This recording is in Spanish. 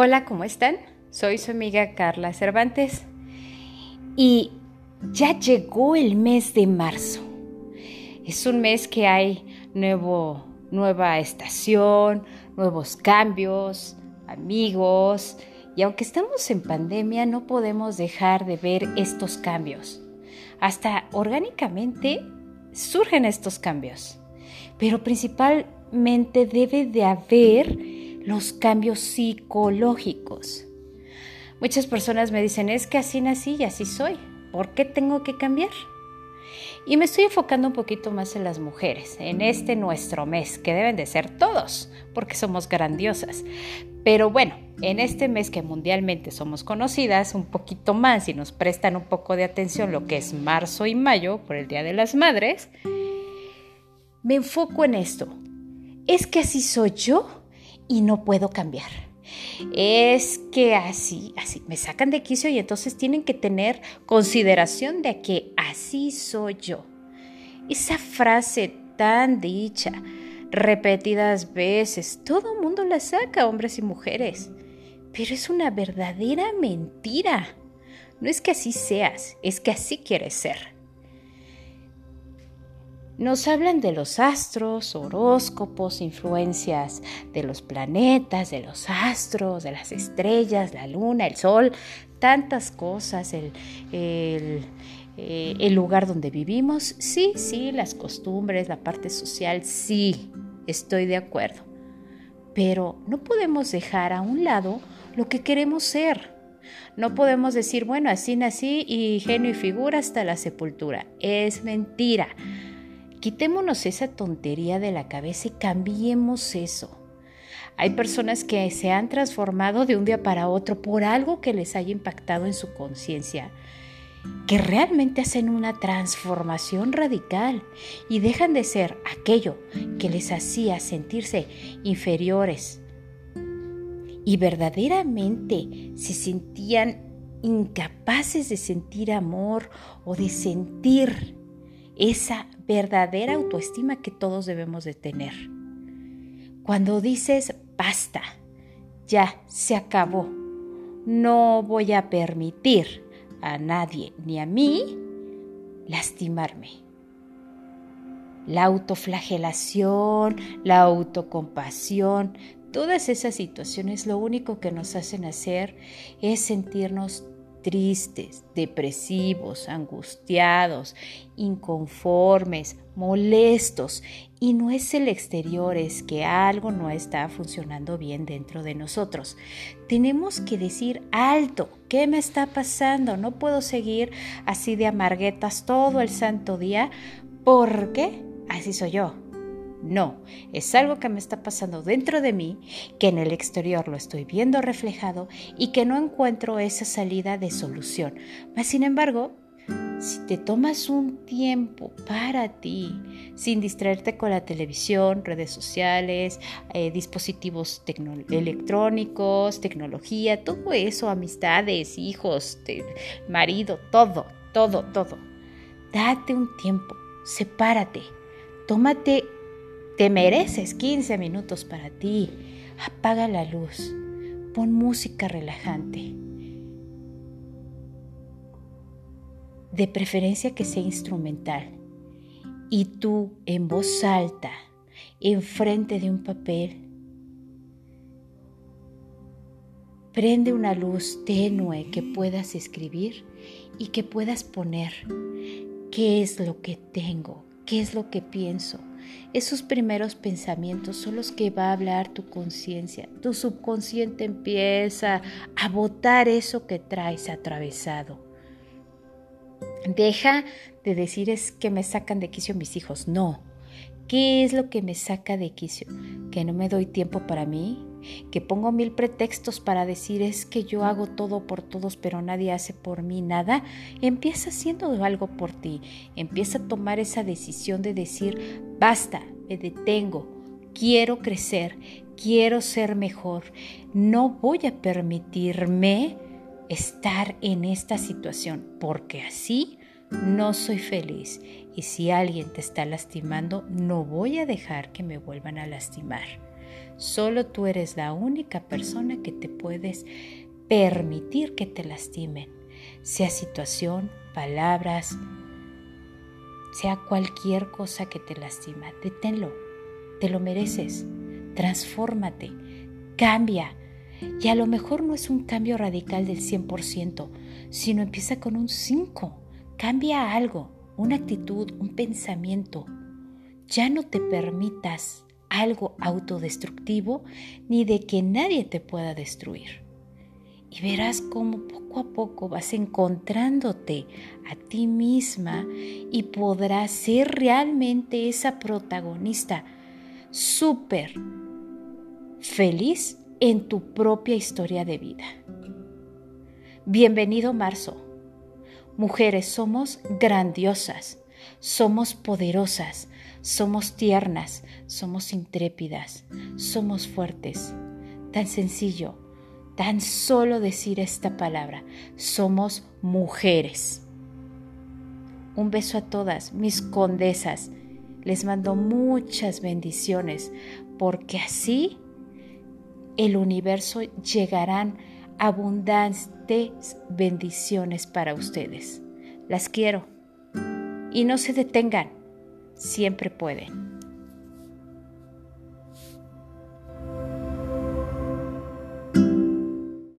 Hola, ¿cómo están? Soy su amiga Carla Cervantes y ya llegó el mes de marzo. Es un mes que hay nuevo, nueva estación, nuevos cambios, amigos y aunque estamos en pandemia no podemos dejar de ver estos cambios. Hasta orgánicamente surgen estos cambios, pero principalmente debe de haber los cambios psicológicos. Muchas personas me dicen, es que así nací y así soy. ¿Por qué tengo que cambiar? Y me estoy enfocando un poquito más en las mujeres, en este nuestro mes, que deben de ser todos, porque somos grandiosas. Pero bueno, en este mes que mundialmente somos conocidas, un poquito más y nos prestan un poco de atención lo que es marzo y mayo por el Día de las Madres, me enfoco en esto. ¿Es que así soy yo? Y no puedo cambiar. Es que así, así, me sacan de quicio y entonces tienen que tener consideración de que así soy yo. Esa frase tan dicha, repetidas veces, todo el mundo la saca, hombres y mujeres. Pero es una verdadera mentira. No es que así seas, es que así quieres ser. Nos hablan de los astros, horóscopos, influencias de los planetas, de los astros, de las estrellas, la luna, el sol, tantas cosas, eh, el lugar donde vivimos. Sí, sí, las costumbres, la parte social, sí, estoy de acuerdo. Pero no podemos dejar a un lado lo que queremos ser. No podemos decir, bueno, así nací y genio y figura hasta la sepultura. Es mentira. Quitémonos esa tontería de la cabeza y cambiemos eso. Hay personas que se han transformado de un día para otro por algo que les haya impactado en su conciencia, que realmente hacen una transformación radical y dejan de ser aquello que les hacía sentirse inferiores y verdaderamente se sentían incapaces de sentir amor o de sentir esa verdadera autoestima que todos debemos de tener. Cuando dices, basta, ya se acabó, no voy a permitir a nadie ni a mí lastimarme. La autoflagelación, la autocompasión, todas esas situaciones lo único que nos hacen hacer es sentirnos tristes, depresivos, angustiados, inconformes, molestos. Y no es el exterior, es que algo no está funcionando bien dentro de nosotros. Tenemos que decir alto, ¿qué me está pasando? No puedo seguir así de amarguetas todo el santo día porque así soy yo. No, es algo que me está pasando dentro de mí, que en el exterior lo estoy viendo reflejado y que no encuentro esa salida de solución. Mas, sin embargo, si te tomas un tiempo para ti, sin distraerte con la televisión, redes sociales, eh, dispositivos electrónicos, tecnología, todo eso, amistades, hijos, marido, todo, todo, todo. Date un tiempo, sepárate, tómate te mereces 15 minutos para ti. Apaga la luz. Pon música relajante. De preferencia que sea instrumental. Y tú en voz alta, enfrente de un papel, prende una luz tenue que puedas escribir y que puedas poner qué es lo que tengo, qué es lo que pienso, esos primeros pensamientos son los que va a hablar tu conciencia. Tu subconsciente empieza a botar eso que traes atravesado. Deja de decir es que me sacan de quicio mis hijos. No. ¿Qué es lo que me saca de quicio? Que no me doy tiempo para mí, que pongo mil pretextos para decir es que yo hago todo por todos pero nadie hace por mí nada, empieza haciendo algo por ti, empieza a tomar esa decisión de decir basta, me detengo, quiero crecer, quiero ser mejor, no voy a permitirme estar en esta situación porque así no soy feliz y si alguien te está lastimando no voy a dejar que me vuelvan a lastimar. Solo tú eres la única persona que te puedes permitir que te lastimen, sea situación, palabras, sea cualquier cosa que te lastima. Deténlo, te lo mereces, transfórmate, cambia. Y a lo mejor no es un cambio radical del 100%, sino empieza con un 5. Cambia algo, una actitud, un pensamiento. Ya no te permitas algo autodestructivo ni de que nadie te pueda destruir. Y verás cómo poco a poco vas encontrándote a ti misma y podrás ser realmente esa protagonista súper feliz en tu propia historia de vida. Bienvenido marzo. Mujeres somos grandiosas, somos poderosas, somos tiernas, somos intrépidas, somos fuertes. Tan sencillo, tan solo decir esta palabra, somos mujeres. Un beso a todas, mis condesas. Les mando muchas bendiciones, porque así el universo llegarán abundantes bendiciones para ustedes. Las quiero. Y no se detengan siempre pueden.